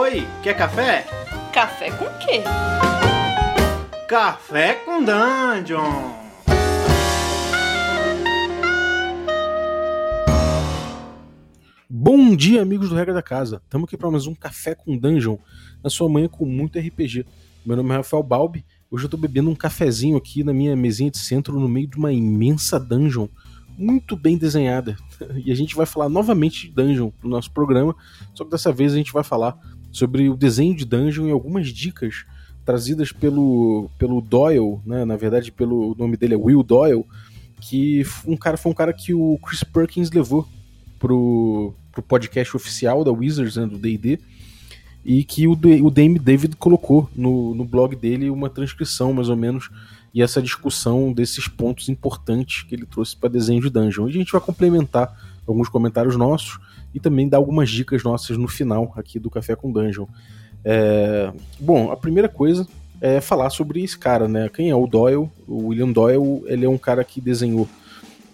Oi, quer café? Café com quê? Café com Dungeon! Bom dia, amigos do Regra da Casa. Estamos aqui para mais um Café com Dungeon, na sua manhã com muito RPG. Meu nome é Rafael Balbi. Hoje eu estou bebendo um cafezinho aqui na minha mesinha de centro, no meio de uma imensa dungeon, muito bem desenhada. E a gente vai falar novamente de dungeon no nosso programa, só que dessa vez a gente vai falar sobre o desenho de dungeon e algumas dicas trazidas pelo, pelo Doyle, né? na verdade pelo o nome dele é Will Doyle, que um cara, foi um cara que o Chris Perkins levou pro, pro podcast oficial da Wizards, né, do D&D, e que o, o Dame David colocou no, no blog dele uma transcrição, mais ou menos, e essa discussão desses pontos importantes que ele trouxe para desenho de dungeon. E a gente vai complementar alguns comentários nossos e também dar algumas dicas nossas no final aqui do Café com Dungeon. É... Bom, a primeira coisa é falar sobre esse cara, né? Quem é o Doyle? O William Doyle, ele é um cara que desenhou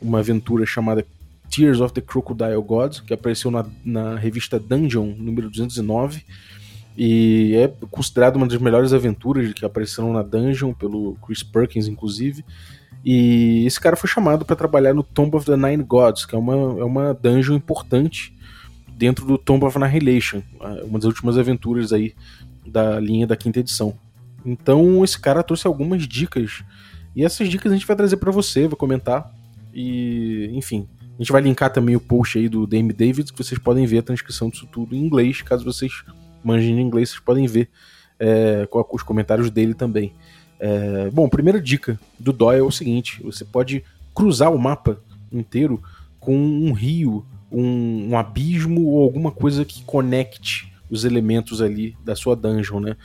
uma aventura chamada Tears of the Crocodile Gods, que apareceu na, na revista Dungeon, número 209, e é considerado uma das melhores aventuras que apareceram na Dungeon, pelo Chris Perkins, inclusive. E esse cara foi chamado para trabalhar no Tomb of the Nine Gods, que é uma, é uma dungeon importante dentro do Tomb of Annihilation, uma das últimas aventuras aí da linha da quinta edição. Então esse cara trouxe algumas dicas, e essas dicas a gente vai trazer para você, vai comentar, e enfim, a gente vai linkar também o post aí do Dame David, que vocês podem ver a transcrição disso tudo em inglês, caso vocês manjem inglês, vocês podem ver é, os comentários dele também. É, bom, primeira dica do Doyle é o seguinte: você pode cruzar o mapa inteiro com um rio, um, um abismo ou alguma coisa que conecte os elementos ali da sua dungeon, né?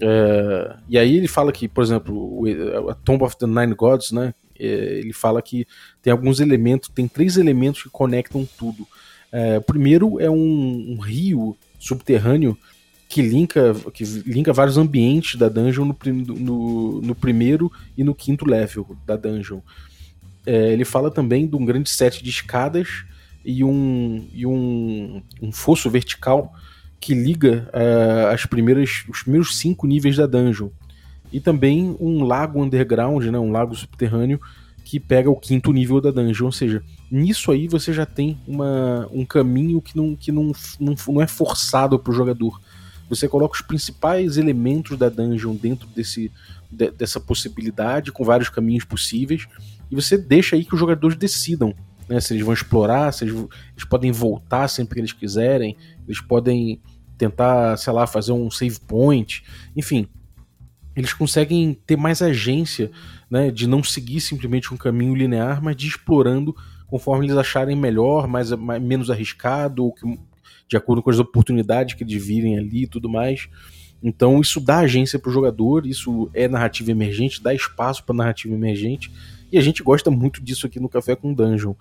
É, e aí ele fala que, por exemplo, a Tomb of the Nine Gods, né? É, ele fala que tem alguns elementos, tem três elementos que conectam tudo. É, o primeiro é um, um rio subterrâneo que linka, que linka vários ambientes da dungeon no, no, no primeiro e no quinto level da dungeon. É, ele fala também de um grande set de escadas e um, e um, um fosso vertical que liga uh, as primeiras, os primeiros cinco níveis da dungeon. E também um lago underground, né, um lago subterrâneo, que pega o quinto nível da dungeon. Ou seja, nisso aí você já tem uma, um caminho que não, que não, não, não é forçado para o jogador você coloca os principais elementos da dungeon dentro desse, de, dessa possibilidade, com vários caminhos possíveis, e você deixa aí que os jogadores decidam né, se eles vão explorar, se eles, eles podem voltar sempre que eles quiserem, eles podem tentar, sei lá, fazer um save point, enfim, eles conseguem ter mais agência né, de não seguir simplesmente um caminho linear, mas de explorando conforme eles acharem melhor, mais, mais menos arriscado, ou que de acordo com as oportunidades que eles virem ali e tudo mais. Então isso dá agência para o jogador, isso é narrativa emergente, dá espaço para narrativa emergente, e a gente gosta muito disso aqui no Café com Dungeon.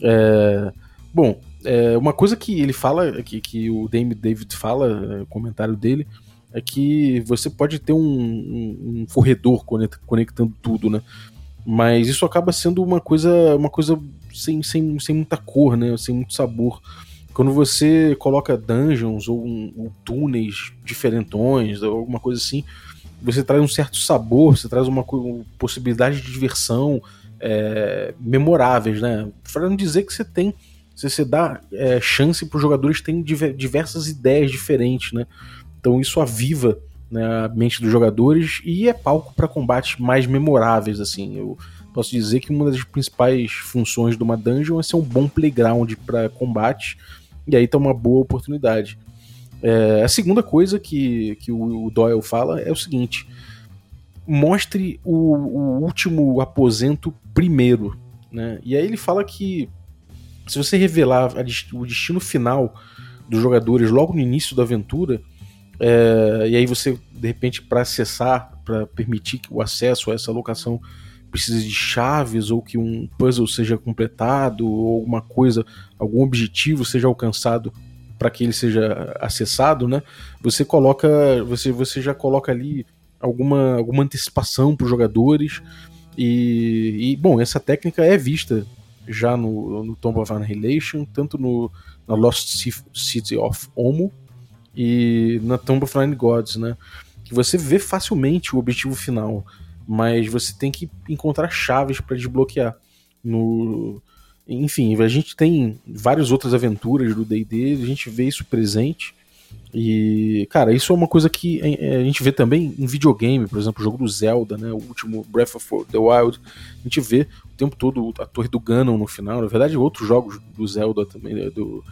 É, bom, é, uma coisa que ele fala, que, que o Dame David fala, é, comentário dele, é que você pode ter um, um, um corredor conectando tudo, né? Mas isso acaba sendo uma coisa, uma coisa sem, sem, sem muita cor, né? Sem muito sabor. Quando você coloca dungeons ou, um, ou túneis diferentões, ou alguma coisa assim, você traz um certo sabor, você traz uma, uma possibilidade de diversão é, memoráveis, né? Para não dizer que você tem, você dá é, chance para os jogadores terem diversas ideias diferentes, né? Então isso aviva né, a mente dos jogadores e é palco para combates mais memoráveis, assim. Eu posso dizer que uma das principais funções de uma dungeon é ser um bom playground para combate e aí tá uma boa oportunidade. É, a segunda coisa que, que o, Doyle fala é o seguinte: mostre o, o último aposento primeiro. Né? E aí ele fala que se você revelar o destino final dos jogadores logo no início da aventura, é, e aí você, de repente, para acessar, para permitir o acesso a essa locação precise de chaves ou que um puzzle seja completado ou alguma coisa, algum objetivo seja alcançado para que ele seja acessado, né? Você coloca, você, você já coloca ali alguma, alguma antecipação para os jogadores e, e, bom, essa técnica é vista já no, no Tomb of Annihilation, tanto no, na Lost City of Omo e na Tomb of Nine Gods, né? Que você vê facilmente o objetivo final, mas você tem que encontrar chaves para desbloquear. No, enfim, a gente tem várias outras aventuras do D&D, a gente vê isso presente. E, cara, isso é uma coisa que a gente vê também em videogame, por exemplo, o jogo do Zelda, né, o último Breath of the Wild, a gente vê o tempo todo a torre do Ganon no final, na verdade outros jogos do Zelda também, né, do,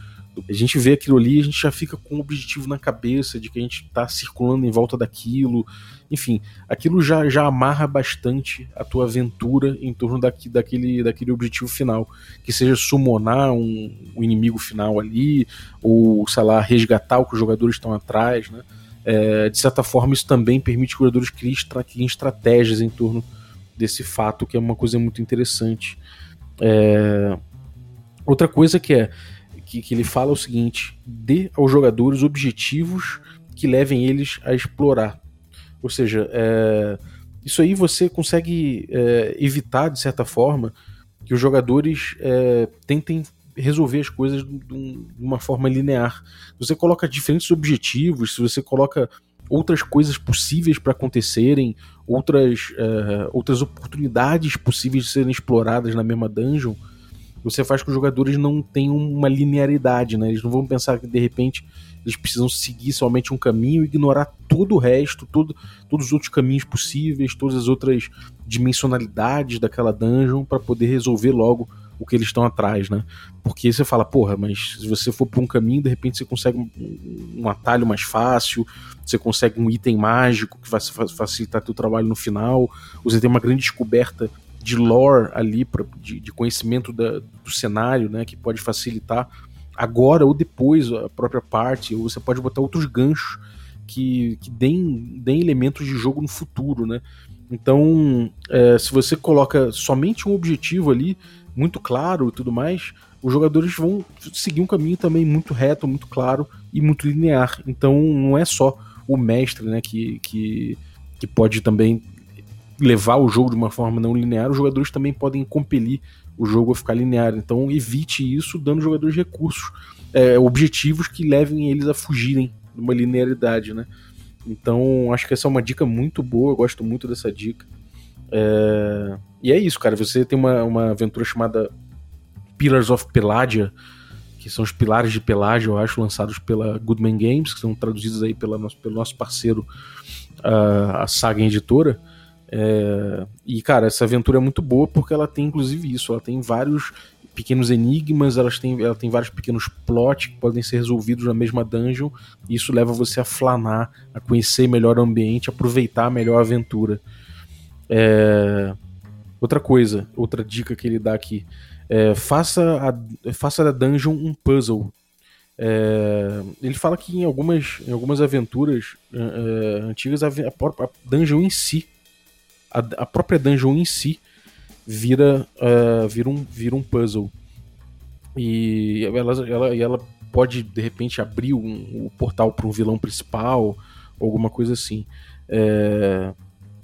a gente vê aquilo ali, a gente já fica com um objetivo na cabeça de que a gente está circulando em volta daquilo. Enfim, aquilo já, já amarra bastante a tua aventura em torno daqui, daquele, daquele objetivo final. Que seja summonar um, um inimigo final ali, ou, sei lá, resgatar o que os jogadores estão atrás, né? É, de certa forma, isso também permite que os jogadores criem, criem estratégias em torno desse fato, que é uma coisa muito interessante. É... Outra coisa que é que, que ele fala o seguinte: dê aos jogadores objetivos que levem eles a explorar. Ou seja, é, isso aí você consegue é, evitar, de certa forma, que os jogadores é, tentem resolver as coisas de uma forma linear. Você coloca diferentes objetivos, se você coloca outras coisas possíveis para acontecerem, outras, é, outras oportunidades possíveis de serem exploradas na mesma dungeon, você faz com que os jogadores não tenham uma linearidade, né? Eles não vão pensar que de repente eles precisam seguir somente um caminho ignorar todo o resto, todo, todos os outros caminhos possíveis, todas as outras dimensionalidades daquela dungeon para poder resolver logo o que eles estão atrás, né? Porque você fala, porra, mas se você for por um caminho, de repente você consegue um, um atalho mais fácil, você consegue um item mágico que vai facilitar teu trabalho no final, você tem uma grande descoberta de lore ali, pra, de, de conhecimento da, do cenário, né, que pode facilitar agora ou depois a própria parte, ou você pode botar outros ganchos que, que deem, deem elementos de jogo no futuro, né? Então, é, se você coloca somente um objetivo ali, muito claro e tudo mais, os jogadores vão seguir um caminho também muito reto, muito claro e muito linear. Então, não é só o mestre né, que, que, que pode também levar o jogo de uma forma não linear, os jogadores também podem compelir o jogo a ficar linear. Então evite isso dando jogadores recursos, é, objetivos que levem eles a fugirem de uma linearidade, né? Então acho que essa é uma dica muito boa, eu gosto muito dessa dica. É... E é isso, cara. Você tem uma, uma aventura chamada Pillars of Pelagia, que são os pilares de Pelágia, eu acho, lançados pela Goodman Games, que são traduzidos aí pela nosso, pelo nosso parceiro, a, a Saga Editora. É, e, cara, essa aventura é muito boa porque ela tem, inclusive, isso. Ela tem vários pequenos enigmas, elas têm, ela tem vários pequenos plots que podem ser resolvidos na mesma dungeon. E isso leva você a flanar, a conhecer melhor o ambiente, aproveitar melhor a aventura. É, outra coisa, outra dica que ele dá aqui. É, faça, a, faça da dungeon um puzzle. É, ele fala que em algumas, em algumas aventuras é, é antigas, a, a dungeon em si a, a própria dungeon em si vira, uh, vira, um, vira um puzzle. E ela, ela, ela pode, de repente, abrir um, o portal para um vilão principal, alguma coisa assim. É...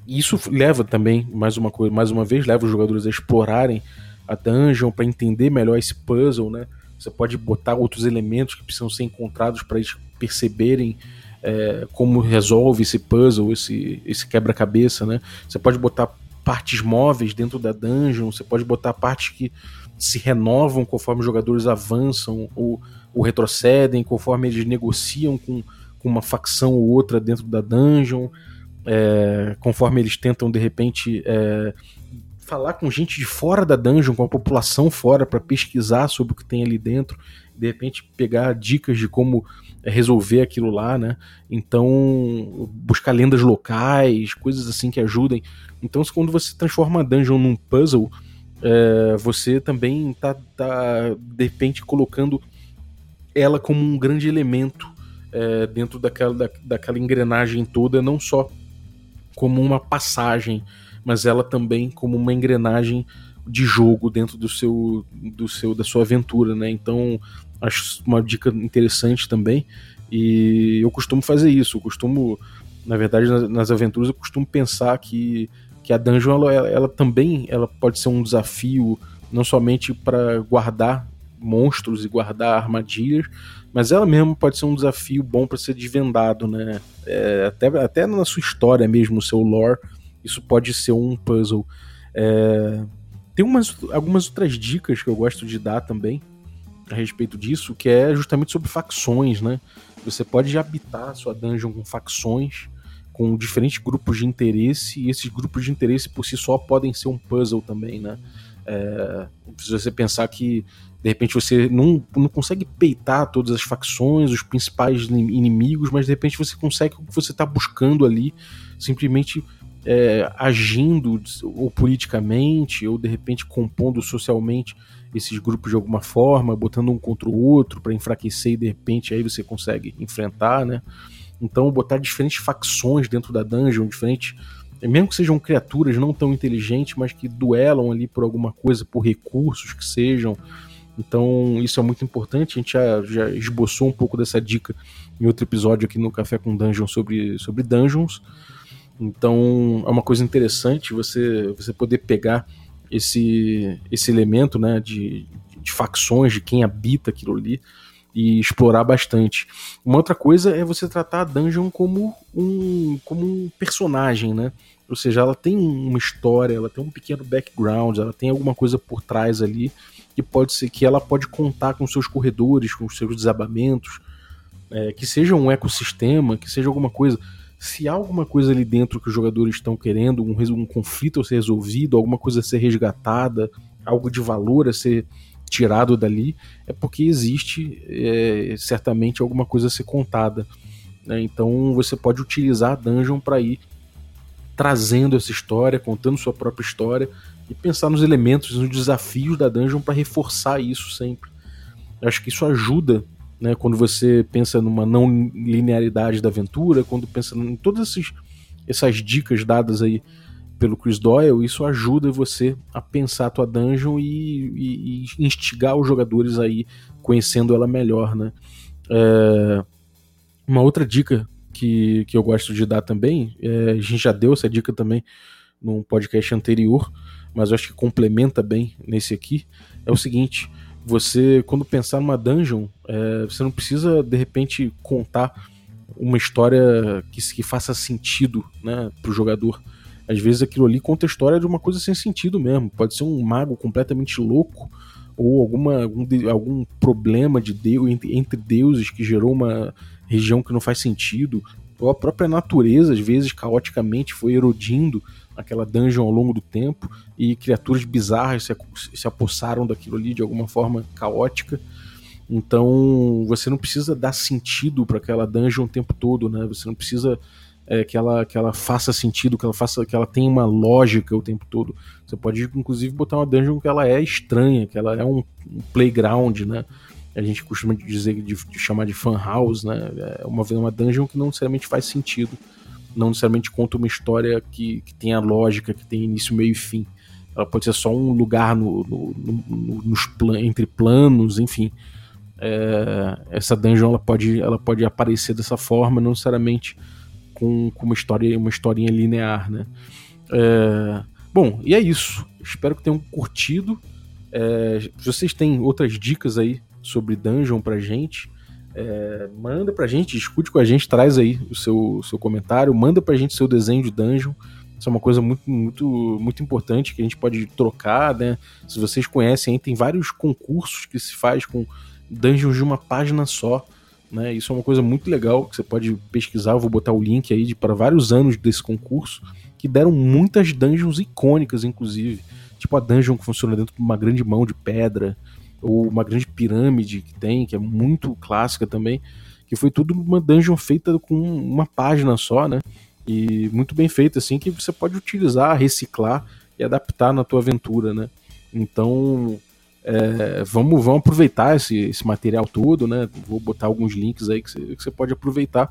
Isso leva também, mais uma, coisa, mais uma vez, leva os jogadores a explorarem a dungeon para entender melhor esse puzzle, né? Você pode botar outros elementos que precisam ser encontrados para eles perceberem é, como resolve esse puzzle, esse, esse quebra-cabeça, né? Você pode botar partes móveis dentro da dungeon, você pode botar partes que se renovam conforme os jogadores avançam ou, ou retrocedem, conforme eles negociam com, com uma facção ou outra dentro da dungeon, é, conforme eles tentam de repente é, falar com gente de fora da dungeon, com a população fora, para pesquisar sobre o que tem ali dentro, de repente pegar dicas de como resolver aquilo lá, né? Então, buscar lendas locais, coisas assim que ajudem. Então, quando você transforma a dungeon num puzzle, é, você também tá, tá, de repente, colocando ela como um grande elemento é, dentro daquela, da, daquela engrenagem toda, não só como uma passagem, mas ela também como uma engrenagem de jogo dentro do seu, do seu da sua aventura, né? Então acho uma dica interessante também. E eu costumo fazer isso, eu costumo, na verdade, nas, nas aventuras, eu costumo pensar que, que a dungeon ela, ela, também ela pode ser um desafio, não somente para guardar monstros e guardar armadilhas, mas ela mesmo pode ser um desafio bom para ser desvendado, né? É, até, até na sua história mesmo, no seu lore, isso pode ser um puzzle. É, tem umas, algumas outras dicas que eu gosto de dar também a respeito disso, que é justamente sobre facções, né? Você pode habitar sua dungeon com facções, com diferentes grupos de interesse, e esses grupos de interesse por si só podem ser um puzzle também, né? É, se você pensar que de repente você não, não consegue peitar todas as facções, os principais inimigos, mas de repente você consegue o que você está buscando ali, simplesmente é, agindo ou politicamente, ou de repente compondo socialmente esses grupos de alguma forma, botando um contra o outro para enfraquecer e de repente aí você consegue enfrentar, né? Então botar diferentes facções dentro da dungeon, diferentes mesmo que sejam criaturas não tão inteligentes, mas que duelam ali por alguma coisa, por recursos que sejam. Então, isso é muito importante. A gente já, já esboçou um pouco dessa dica em outro episódio aqui no Café com Dungeon sobre, sobre dungeons. Então, é uma coisa interessante você, você poder pegar esse, esse elemento né, de, de facções, de quem habita aquilo ali, e explorar bastante. Uma outra coisa é você tratar a dungeon como um, como um personagem, né? Ou seja, ela tem uma história, ela tem um pequeno background, ela tem alguma coisa por trás ali que pode ser que ela pode contar com seus corredores, com seus desabamentos, é, que seja um ecossistema, que seja alguma coisa. Se há alguma coisa ali dentro que os jogadores estão querendo, um, um conflito a ser resolvido, alguma coisa a ser resgatada, algo de valor a ser tirado dali, é porque existe é, certamente alguma coisa a ser contada. Né? Então você pode utilizar a dungeon para ir trazendo essa história, contando sua própria história e pensar nos elementos, nos desafios da dungeon para reforçar isso sempre. Eu acho que isso ajuda, né, quando você pensa numa não linearidade da aventura, quando pensa em todas esses, essas dicas dadas aí pelo Chris Doyle, isso ajuda você a pensar a tua dungeon e, e, e instigar os jogadores aí conhecendo ela melhor, né? É, uma outra dica que, que eu gosto de dar também, é, a gente já deu essa dica também num podcast anterior, mas eu acho que complementa bem nesse aqui, é o seguinte: você, quando pensar numa dungeon, é, você não precisa de repente contar uma história que, que faça sentido né, para o jogador. Às vezes aquilo ali conta a história de uma coisa sem sentido mesmo. Pode ser um mago completamente louco ou alguma, algum, algum problema de Deus, entre, entre deuses que gerou uma região que não faz sentido, ou a própria natureza, às vezes, caoticamente foi erodindo aquela dungeon ao longo do tempo e criaturas bizarras se, se apossaram daquilo ali de alguma forma caótica. Então você não precisa dar sentido para aquela dungeon o tempo todo, né? Você não precisa é, que, ela, que ela faça sentido, que ela faça, que ela tenha uma lógica o tempo todo. Você pode inclusive botar uma dungeon que ela é estranha, que ela é um, um playground, né? a gente costuma dizer de, de, chamar de fan house, né? É uma, uma dungeon que não necessariamente faz sentido, não necessariamente conta uma história que, que tenha lógica, que tenha início, meio e fim. Ela pode ser só um lugar no, no, no, nos plan entre planos, enfim. É, essa dungeon ela pode, ela pode aparecer dessa forma, não necessariamente com, com uma história, uma historinha linear, né? É, bom, e é isso. Espero que tenham curtido. É, vocês têm outras dicas aí sobre dungeon pra gente, é, manda pra gente, discute com a gente, traz aí o seu, seu comentário, manda pra gente seu desenho de dungeon. Isso é uma coisa muito, muito, muito importante que a gente pode trocar, né? Se vocês conhecem, tem vários concursos que se faz com dungeons de uma página só. Né? Isso é uma coisa muito legal que você pode pesquisar. Eu vou botar o link aí para vários anos desse concurso que deram muitas dungeons icônicas, inclusive. Tipo a dungeon que funciona dentro de uma grande mão de pedra, ou uma grande pirâmide que tem, que é muito clássica também, que foi tudo uma dungeon feita com uma página só, né? E muito bem feita, assim, que você pode utilizar, reciclar e adaptar na tua aventura, né? Então, é, vamos, vamos aproveitar esse, esse material todo, né? Vou botar alguns links aí que você, pode aproveitar.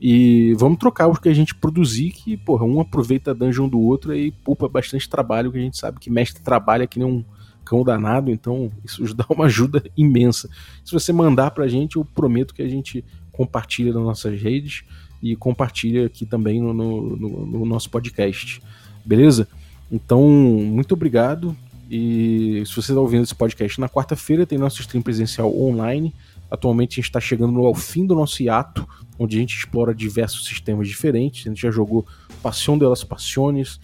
E vamos trocar o que a gente produzir, que, porra, um aproveita a dungeon do outro e poupa bastante trabalho, que a gente sabe que mestre trabalha que nem um cão danado, então isso dá uma ajuda imensa. Se você mandar pra gente, eu prometo que a gente compartilha nas nossas redes e compartilha aqui também no, no, no, no nosso podcast. Beleza? Então, muito obrigado. E se você está ouvindo esse podcast na quarta-feira, tem nosso stream presencial online Atualmente a gente está chegando ao fim do nosso hiato, onde a gente explora diversos sistemas diferentes. A gente já jogou Passion de las Passiones,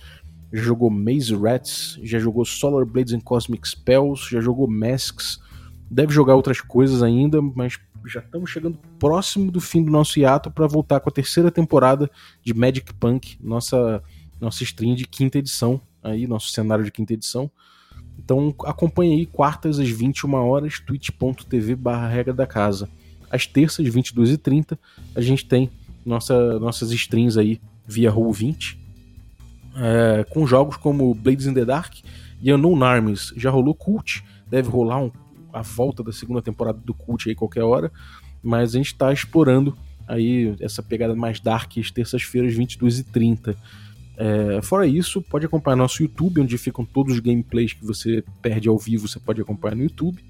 já jogou Maze Rats, já jogou Solar Blades and Cosmic Spells, já jogou Masks. Deve jogar outras coisas ainda, mas já estamos chegando próximo do fim do nosso hiato para voltar com a terceira temporada de Magic Punk, nossa nossa stream de quinta edição, aí nosso cenário de quinta edição. Então acompanhe aí quartas às 21 horas, twitch.tv barra regra da casa. Às terças, 22h30, a gente tem nossa, nossas streams aí via Roll20, é, com jogos como Blades in the Dark e Unknown Armies. Já rolou Cult, deve rolar um, a volta da segunda temporada do Cult aí qualquer hora, mas a gente está explorando aí essa pegada mais dark às terças-feiras, 22h30. É, fora isso, pode acompanhar nosso YouTube, onde ficam todos os gameplays que você perde ao vivo, você pode acompanhar no YouTube.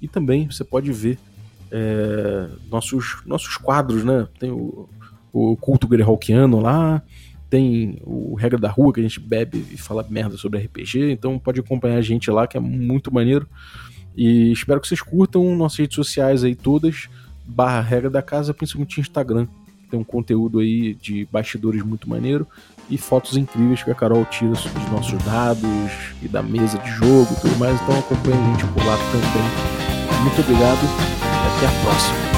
E também você pode ver é, nossos, nossos quadros, né? Tem o, o culto Greyhawkiano lá, tem o Regra da Rua, que a gente bebe e fala merda sobre RPG, então pode acompanhar a gente lá, que é muito maneiro. E espero que vocês curtam nossas redes sociais aí todas, barra Regra da Casa, principalmente Instagram. Tem um conteúdo aí de bastidores muito maneiro e fotos incríveis que a Carol tira dos nossos dados e da mesa de jogo e tudo mais. Então acompanhe a gente por lá também. Muito obrigado até a próxima.